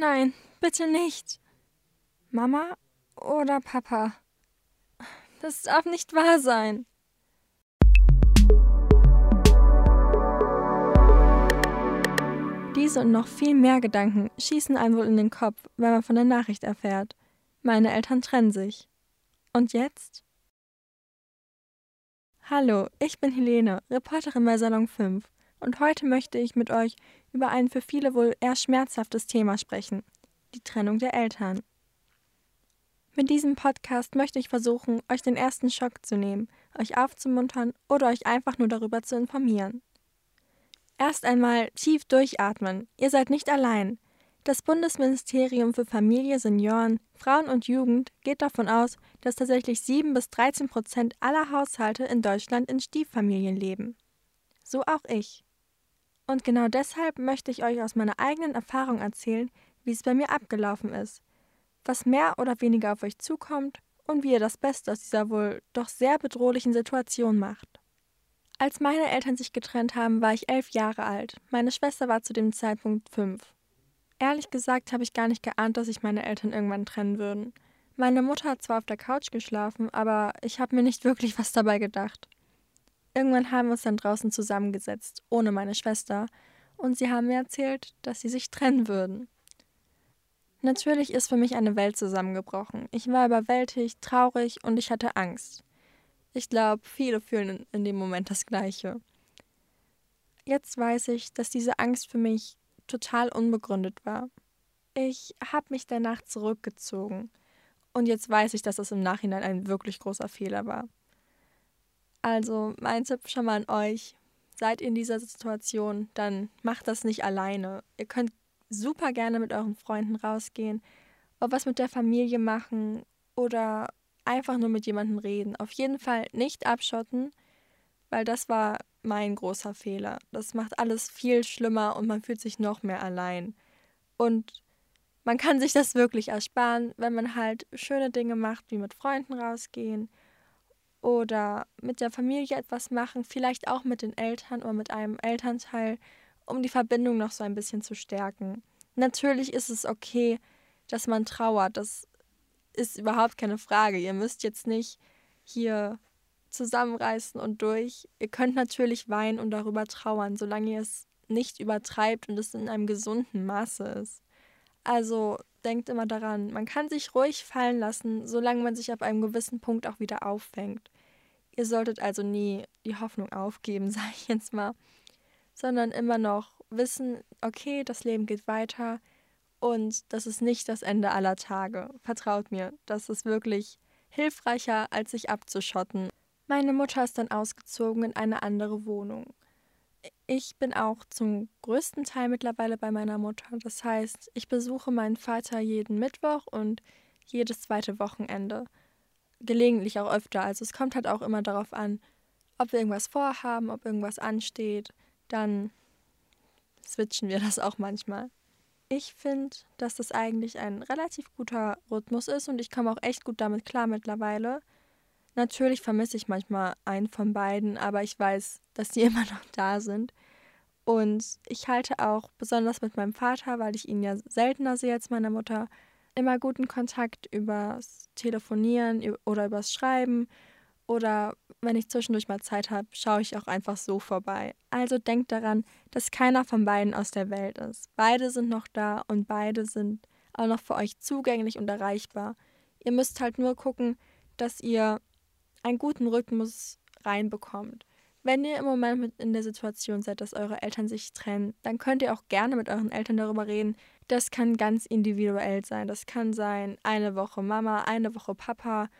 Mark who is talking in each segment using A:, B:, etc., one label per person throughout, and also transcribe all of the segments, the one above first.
A: Nein, bitte nicht. Mama oder Papa? Das darf nicht wahr sein. Diese und noch viel mehr Gedanken schießen einem wohl in den Kopf, wenn man von der Nachricht erfährt. Meine Eltern trennen sich. Und jetzt? Hallo, ich bin Helene, Reporterin bei Salon 5 und heute möchte ich mit euch über ein für viele wohl eher schmerzhaftes Thema sprechen, die Trennung der Eltern. Mit diesem Podcast möchte ich versuchen, euch den ersten Schock zu nehmen, euch aufzumuntern oder euch einfach nur darüber zu informieren. Erst einmal tief durchatmen, ihr seid nicht allein. Das Bundesministerium für Familie, Senioren, Frauen und Jugend geht davon aus, dass tatsächlich 7 bis 13 Prozent aller Haushalte in Deutschland in Stieffamilien leben. So auch ich. Und genau deshalb möchte ich euch aus meiner eigenen Erfahrung erzählen, wie es bei mir abgelaufen ist, was mehr oder weniger auf euch zukommt und wie ihr das Beste aus dieser wohl doch sehr bedrohlichen Situation macht. Als meine Eltern sich getrennt haben, war ich elf Jahre alt. Meine Schwester war zu dem Zeitpunkt fünf. Ehrlich gesagt habe ich gar nicht geahnt, dass sich meine Eltern irgendwann trennen würden. Meine Mutter hat zwar auf der Couch geschlafen, aber ich habe mir nicht wirklich was dabei gedacht. Irgendwann haben wir uns dann draußen zusammengesetzt, ohne meine Schwester, und sie haben mir erzählt, dass sie sich trennen würden. Natürlich ist für mich eine Welt zusammengebrochen. Ich war überwältigt, traurig und ich hatte Angst. Ich glaube, viele fühlen in dem Moment das Gleiche. Jetzt weiß ich, dass diese Angst für mich total unbegründet war. Ich habe mich danach zurückgezogen. Und jetzt weiß ich, dass das im Nachhinein ein wirklich großer Fehler war. Also mein Tipp schon mal an euch. Seid ihr in dieser Situation, dann macht das nicht alleine. Ihr könnt super gerne mit euren Freunden rausgehen, oder was mit der Familie machen oder einfach nur mit jemandem reden. Auf jeden Fall nicht abschotten, weil das war mein großer Fehler. Das macht alles viel schlimmer und man fühlt sich noch mehr allein. Und man kann sich das wirklich ersparen, wenn man halt schöne Dinge macht, wie mit Freunden rausgehen oder mit der Familie etwas machen, vielleicht auch mit den Eltern oder mit einem Elternteil, um die Verbindung noch so ein bisschen zu stärken. Natürlich ist es okay, dass man trauert, das ist überhaupt keine Frage. Ihr müsst jetzt nicht hier zusammenreißen und durch. Ihr könnt natürlich weinen und darüber trauern, solange ihr es nicht übertreibt und es in einem gesunden Maße ist. Also denkt immer daran, man kann sich ruhig fallen lassen, solange man sich ab einem gewissen Punkt auch wieder auffängt. Ihr solltet also nie die Hoffnung aufgeben, sage ich jetzt mal, sondern immer noch wissen, okay, das Leben geht weiter und das ist nicht das Ende aller Tage. Vertraut mir, das ist wirklich hilfreicher, als sich abzuschotten. Meine Mutter ist dann ausgezogen in eine andere Wohnung. Ich bin auch zum größten Teil mittlerweile bei meiner Mutter. Das heißt, ich besuche meinen Vater jeden Mittwoch und jedes zweite Wochenende. Gelegentlich auch öfter. Also es kommt halt auch immer darauf an, ob wir irgendwas vorhaben, ob irgendwas ansteht. Dann switchen wir das auch manchmal. Ich finde, dass das eigentlich ein relativ guter Rhythmus ist und ich komme auch echt gut damit klar mittlerweile. Natürlich vermisse ich manchmal einen von beiden, aber ich weiß, dass die immer noch da sind. Und ich halte auch besonders mit meinem Vater, weil ich ihn ja seltener sehe als meine Mutter, immer guten Kontakt übers Telefonieren oder übers Schreiben. Oder wenn ich zwischendurch mal Zeit habe, schaue ich auch einfach so vorbei. Also denkt daran, dass keiner von beiden aus der Welt ist. Beide sind noch da und beide sind auch noch für euch zugänglich und erreichbar. Ihr müsst halt nur gucken, dass ihr einen guten Rhythmus reinbekommt. Wenn ihr im Moment in der Situation seid, dass eure Eltern sich trennen, dann könnt ihr auch gerne mit euren Eltern darüber reden. Das kann ganz individuell sein. Das kann sein eine Woche Mama, eine Woche Papa,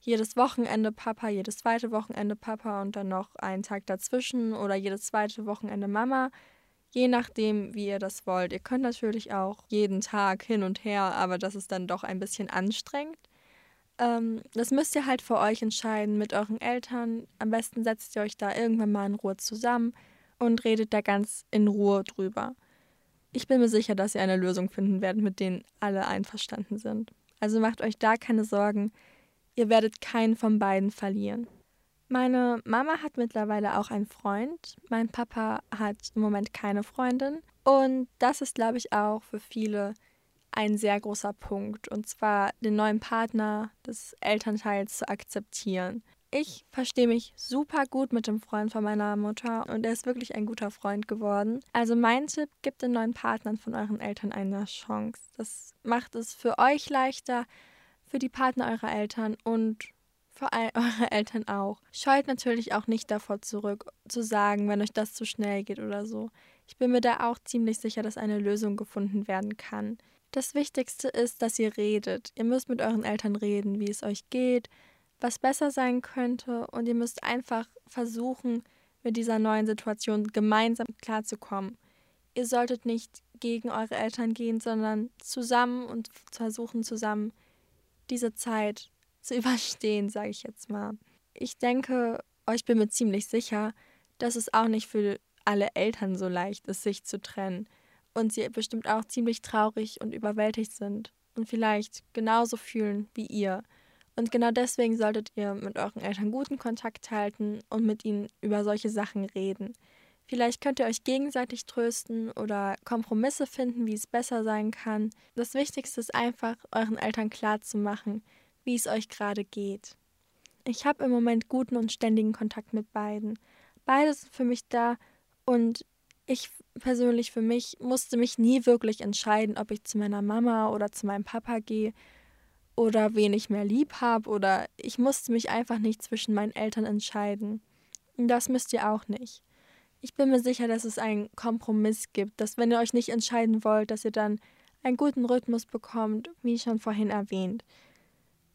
A: jedes Wochenende Papa, jedes zweite Wochenende Papa und dann noch einen Tag dazwischen oder jedes zweite Wochenende Mama. Je nachdem, wie ihr das wollt. Ihr könnt natürlich auch jeden Tag hin und her, aber das ist dann doch ein bisschen anstrengend. Ähm, das müsst ihr halt für euch entscheiden mit euren Eltern. Am besten setzt ihr euch da irgendwann mal in Ruhe zusammen und redet da ganz in Ruhe drüber. Ich bin mir sicher, dass ihr eine Lösung finden werdet, mit denen alle einverstanden sind. Also macht euch da keine Sorgen. Ihr werdet keinen von beiden verlieren. Meine Mama hat mittlerweile auch einen Freund. Mein Papa hat im Moment keine Freundin. Und das ist, glaube ich, auch für viele ein sehr großer Punkt, und zwar den neuen Partner des Elternteils zu akzeptieren. Ich verstehe mich super gut mit dem Freund von meiner Mutter und er ist wirklich ein guter Freund geworden. Also mein Tipp, gebt den neuen Partnern von euren Eltern eine Chance. Das macht es für euch leichter, für die Partner eurer Eltern und für eure Eltern auch. Scheut natürlich auch nicht davor zurück, zu sagen, wenn euch das zu schnell geht oder so. Ich bin mir da auch ziemlich sicher, dass eine Lösung gefunden werden kann. Das Wichtigste ist, dass ihr redet. Ihr müsst mit euren Eltern reden, wie es euch geht, was besser sein könnte und ihr müsst einfach versuchen, mit dieser neuen Situation gemeinsam klarzukommen. Ihr solltet nicht gegen eure Eltern gehen, sondern zusammen und versuchen zusammen diese Zeit zu überstehen, sage ich jetzt mal. Ich denke, euch bin mir ziemlich sicher, dass es auch nicht für alle Eltern so leicht ist, sich zu trennen und sie bestimmt auch ziemlich traurig und überwältigt sind und vielleicht genauso fühlen wie ihr. Und genau deswegen solltet ihr mit euren Eltern guten Kontakt halten und mit ihnen über solche Sachen reden. Vielleicht könnt ihr euch gegenseitig trösten oder Kompromisse finden, wie es besser sein kann. Das Wichtigste ist einfach, euren Eltern klarzumachen, wie es euch gerade geht. Ich habe im Moment guten und ständigen Kontakt mit beiden. Beide sind für mich da und ich persönlich für mich musste mich nie wirklich entscheiden, ob ich zu meiner Mama oder zu meinem Papa gehe oder wen ich mehr lieb habe oder ich musste mich einfach nicht zwischen meinen Eltern entscheiden. Das müsst ihr auch nicht. Ich bin mir sicher, dass es einen Kompromiss gibt, dass wenn ihr euch nicht entscheiden wollt, dass ihr dann einen guten Rhythmus bekommt, wie schon vorhin erwähnt.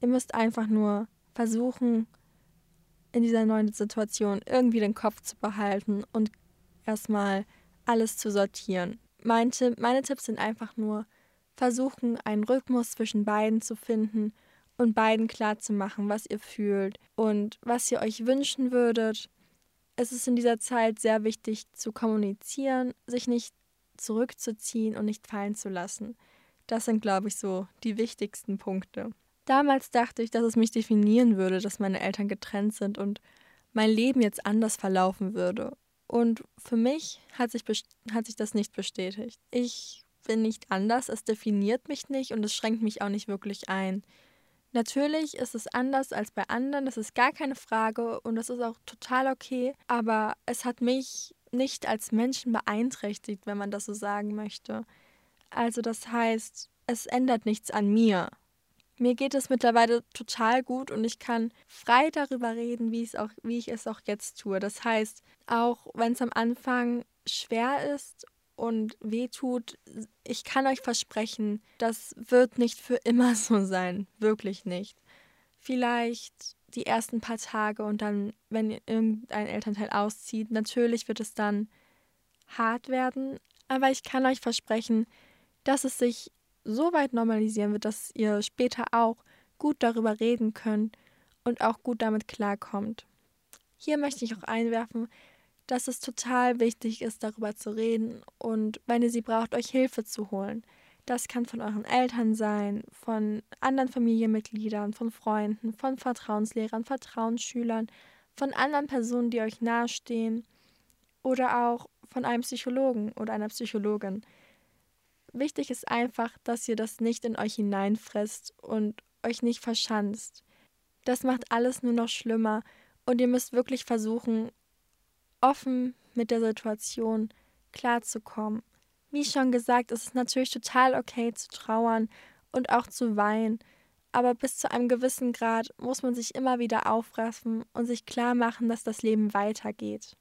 A: Ihr müsst einfach nur versuchen, in dieser neuen Situation irgendwie den Kopf zu behalten und erstmal alles zu sortieren. Mein meine Tipps sind einfach nur, versuchen, einen Rhythmus zwischen beiden zu finden und beiden klarzumachen, was ihr fühlt und was ihr euch wünschen würdet. Es ist in dieser Zeit sehr wichtig zu kommunizieren, sich nicht zurückzuziehen und nicht fallen zu lassen. Das sind, glaube ich, so die wichtigsten Punkte. Damals dachte ich, dass es mich definieren würde, dass meine Eltern getrennt sind und mein Leben jetzt anders verlaufen würde. Und für mich hat sich, hat sich das nicht bestätigt. Ich bin nicht anders, es definiert mich nicht und es schränkt mich auch nicht wirklich ein. Natürlich ist es anders als bei anderen, das ist gar keine Frage und das ist auch total okay, aber es hat mich nicht als Menschen beeinträchtigt, wenn man das so sagen möchte. Also das heißt, es ändert nichts an mir. Mir geht es mittlerweile total gut und ich kann frei darüber reden, wie, auch, wie ich es auch jetzt tue. Das heißt, auch wenn es am Anfang schwer ist und wehtut, ich kann euch versprechen, das wird nicht für immer so sein. Wirklich nicht. Vielleicht die ersten paar Tage und dann, wenn irgendein Elternteil auszieht, natürlich wird es dann hart werden, aber ich kann euch versprechen, dass es sich so weit normalisieren wird, dass ihr später auch gut darüber reden könnt und auch gut damit klarkommt. Hier möchte ich auch einwerfen, dass es total wichtig ist, darüber zu reden und wenn ihr sie braucht, euch Hilfe zu holen. Das kann von euren Eltern sein, von anderen Familienmitgliedern, von Freunden, von Vertrauenslehrern, Vertrauensschülern, von anderen Personen, die euch nahestehen oder auch von einem Psychologen oder einer Psychologin. Wichtig ist einfach, dass ihr das nicht in euch hineinfresst und euch nicht verschanzt. Das macht alles nur noch schlimmer und ihr müsst wirklich versuchen, offen mit der Situation klarzukommen. Wie schon gesagt, ist es natürlich total okay zu trauern und auch zu weinen, aber bis zu einem gewissen Grad muss man sich immer wieder aufraffen und sich klar machen, dass das Leben weitergeht.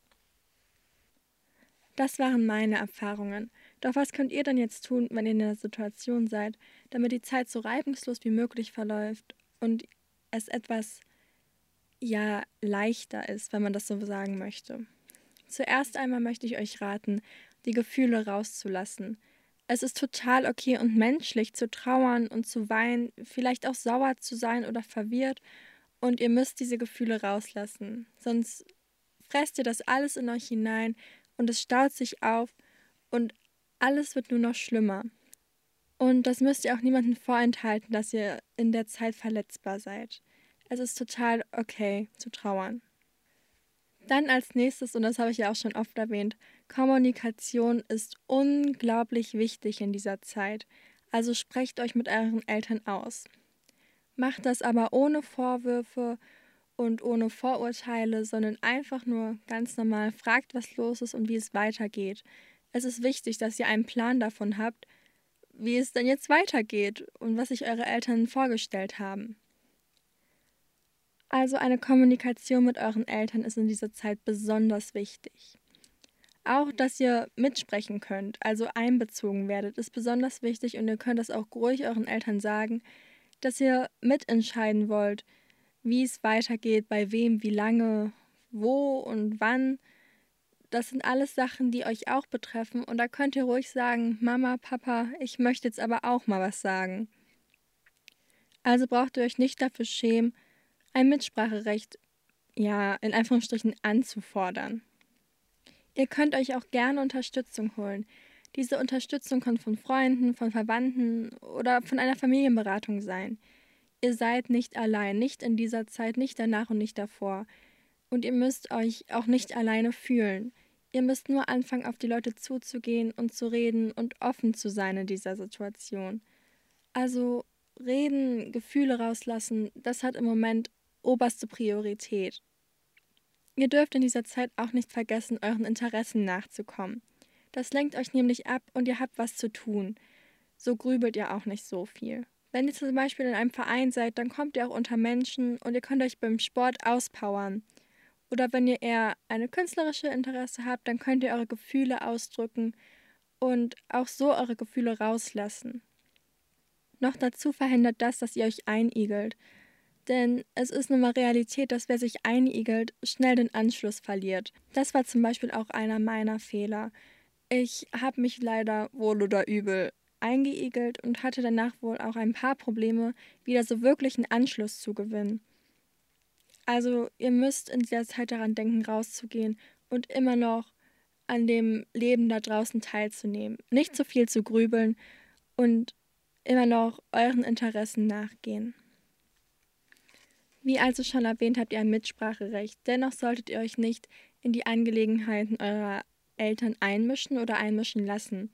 A: Das waren meine Erfahrungen. Doch was könnt ihr denn jetzt tun, wenn ihr in der Situation seid, damit die Zeit so reibungslos wie möglich verläuft und es etwas ja leichter ist, wenn man das so sagen möchte? Zuerst einmal möchte ich euch raten, die Gefühle rauszulassen. Es ist total okay und menschlich zu trauern und zu weinen, vielleicht auch sauer zu sein oder verwirrt, und ihr müsst diese Gefühle rauslassen. Sonst fresst ihr das alles in euch hinein und es staut sich auf und alles wird nur noch schlimmer. Und das müsst ihr auch niemandem vorenthalten, dass ihr in der Zeit verletzbar seid. Es ist total okay zu trauern. Dann als nächstes, und das habe ich ja auch schon oft erwähnt, Kommunikation ist unglaublich wichtig in dieser Zeit. Also sprecht euch mit euren Eltern aus. Macht das aber ohne Vorwürfe und ohne Vorurteile, sondern einfach nur ganz normal fragt, was los ist und wie es weitergeht. Es ist wichtig, dass ihr einen Plan davon habt, wie es denn jetzt weitergeht und was sich eure Eltern vorgestellt haben. Also eine Kommunikation mit euren Eltern ist in dieser Zeit besonders wichtig. Auch, dass ihr mitsprechen könnt, also einbezogen werdet, ist besonders wichtig und ihr könnt das auch ruhig euren Eltern sagen, dass ihr mitentscheiden wollt, wie es weitergeht, bei wem, wie lange, wo und wann. Das sind alles Sachen, die euch auch betreffen und da könnt ihr ruhig sagen, Mama, Papa, ich möchte jetzt aber auch mal was sagen. Also braucht ihr euch nicht dafür schämen, ein Mitspracherecht, ja, in Anführungsstrichen anzufordern. Ihr könnt euch auch gerne Unterstützung holen. Diese Unterstützung kann von Freunden, von Verwandten oder von einer Familienberatung sein. Ihr seid nicht allein, nicht in dieser Zeit, nicht danach und nicht davor. Und ihr müsst euch auch nicht alleine fühlen. Ihr müsst nur anfangen, auf die Leute zuzugehen und zu reden und offen zu sein in dieser Situation. Also reden, Gefühle rauslassen, das hat im Moment oberste Priorität. Ihr dürft in dieser Zeit auch nicht vergessen, euren Interessen nachzukommen. Das lenkt euch nämlich ab und ihr habt was zu tun. So grübelt ihr auch nicht so viel. Wenn ihr zum Beispiel in einem Verein seid, dann kommt ihr auch unter Menschen und ihr könnt euch beim Sport auspowern. Oder wenn ihr eher eine künstlerische Interesse habt, dann könnt ihr eure Gefühle ausdrücken und auch so eure Gefühle rauslassen. Noch dazu verhindert das, dass ihr euch einigelt. Denn es ist nun mal Realität, dass wer sich einigelt, schnell den Anschluss verliert. Das war zum Beispiel auch einer meiner Fehler. Ich habe mich leider wohl oder übel eingeigelt und hatte danach wohl auch ein paar Probleme, wieder so wirklich einen Anschluss zu gewinnen. Also ihr müsst in dieser Zeit daran denken, rauszugehen und immer noch an dem Leben da draußen teilzunehmen. Nicht zu viel zu grübeln und immer noch euren Interessen nachgehen. Wie also schon erwähnt, habt ihr ein Mitspracherecht. Dennoch solltet ihr euch nicht in die Angelegenheiten eurer Eltern einmischen oder einmischen lassen.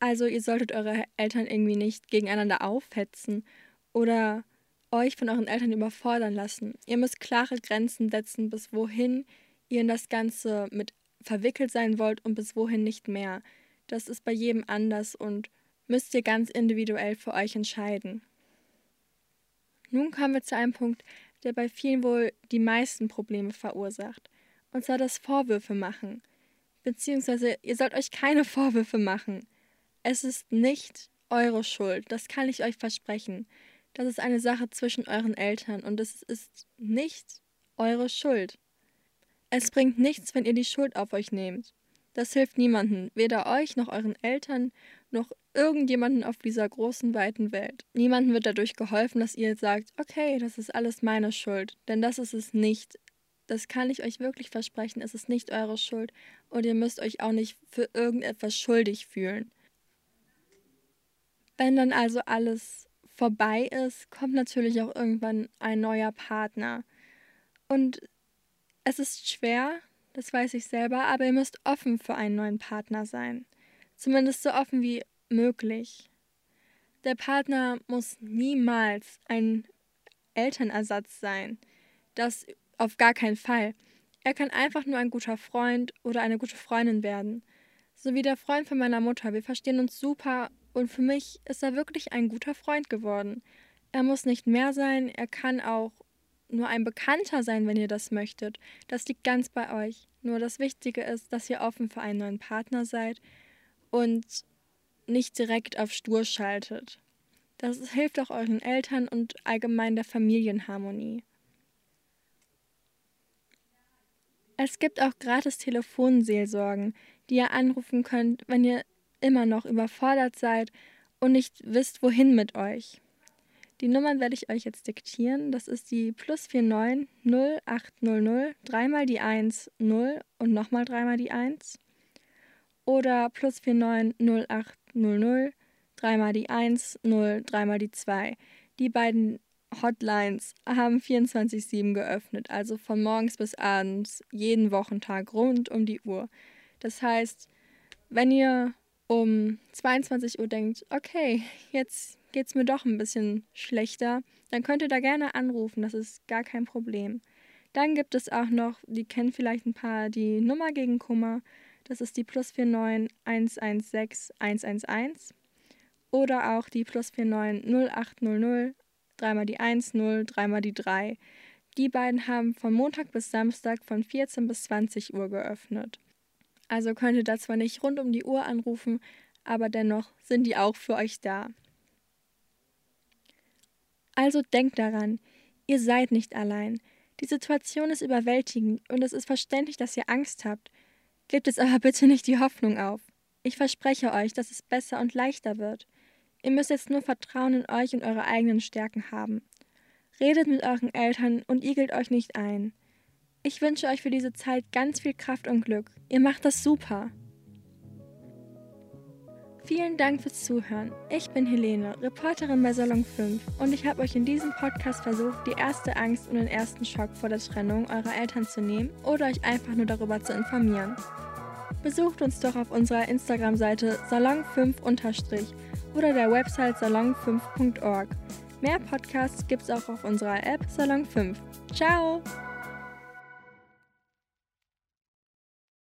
A: Also ihr solltet eure Eltern irgendwie nicht gegeneinander aufhetzen oder euch von euren Eltern überfordern lassen. Ihr müsst klare Grenzen setzen, bis wohin ihr in das Ganze mit verwickelt sein wollt und bis wohin nicht mehr. Das ist bei jedem anders und müsst ihr ganz individuell für euch entscheiden. Nun kommen wir zu einem Punkt, der bei vielen wohl die meisten Probleme verursacht. Und zwar das Vorwürfe machen. Beziehungsweise ihr sollt euch keine Vorwürfe machen. Es ist nicht eure Schuld, das kann ich euch versprechen. Das ist eine Sache zwischen euren Eltern und es ist nicht eure Schuld. Es bringt nichts, wenn ihr die Schuld auf euch nehmt. Das hilft niemandem, weder euch noch euren Eltern noch irgendjemanden auf dieser großen, weiten Welt. Niemandem wird dadurch geholfen, dass ihr sagt, okay, das ist alles meine Schuld. Denn das ist es nicht. Das kann ich euch wirklich versprechen. Es ist nicht eure Schuld. Und ihr müsst euch auch nicht für irgendetwas schuldig fühlen. Wenn dann also alles vorbei ist, kommt natürlich auch irgendwann ein neuer Partner. Und es ist schwer, das weiß ich selber, aber ihr müsst offen für einen neuen Partner sein. Zumindest so offen wie möglich. Der Partner muss niemals ein Elternersatz sein. Das auf gar keinen Fall. Er kann einfach nur ein guter Freund oder eine gute Freundin werden. So wie der Freund von meiner Mutter. Wir verstehen uns super und für mich ist er wirklich ein guter Freund geworden. Er muss nicht mehr sein, er kann auch nur ein Bekannter sein, wenn ihr das möchtet. Das liegt ganz bei euch. Nur das Wichtige ist, dass ihr offen für einen neuen Partner seid und nicht direkt auf Stur schaltet. Das hilft auch euren Eltern und allgemein der Familienharmonie. Es gibt auch gratis Telefonseelsorgen, die ihr anrufen könnt, wenn ihr immer noch überfordert seid und nicht wisst, wohin mit euch. Die Nummern werde ich euch jetzt diktieren. Das ist die plus 49 0800 dreimal die 1 0 und nochmal dreimal die 1 oder plus 49 0800 dreimal die 1 0 dreimal die 2. Die beiden Hotlines haben 24/7 geöffnet, also von morgens bis abends, jeden Wochentag rund um die Uhr. Das heißt, wenn ihr um 22 Uhr denkt, okay, jetzt geht es mir doch ein bisschen schlechter, dann könnt ihr da gerne anrufen, das ist gar kein Problem. Dann gibt es auch noch, die kennen vielleicht ein paar, die Nummer gegen Kummer. Das ist die plus 49 116 111. Oder auch die plus 49 0800 dreimal die 1, 0, dreimal die 3. Die beiden haben von Montag bis Samstag von 14 bis 20 Uhr geöffnet. Also könnt ihr da zwar nicht rund um die Uhr anrufen, aber dennoch sind die auch für euch da. Also denkt daran, ihr seid nicht allein. Die Situation ist überwältigend und es ist verständlich, dass ihr Angst habt. Gebt es aber bitte nicht die Hoffnung auf. Ich verspreche euch, dass es besser und leichter wird. Ihr müsst jetzt nur Vertrauen in euch und eure eigenen Stärken haben. Redet mit euren Eltern und igelt euch nicht ein. Ich wünsche euch für diese Zeit ganz viel Kraft und Glück. Ihr macht das super. Vielen Dank fürs Zuhören. Ich bin Helene, Reporterin bei Salon 5 und ich habe euch in diesem Podcast versucht, die erste Angst und den ersten Schock vor der Trennung eurer Eltern zu nehmen oder euch einfach nur darüber zu informieren. Besucht uns doch auf unserer Instagram-Seite salon5- oder der Website salon5.org. Mehr Podcasts gibt's auch auf unserer App Salon 5. Ciao!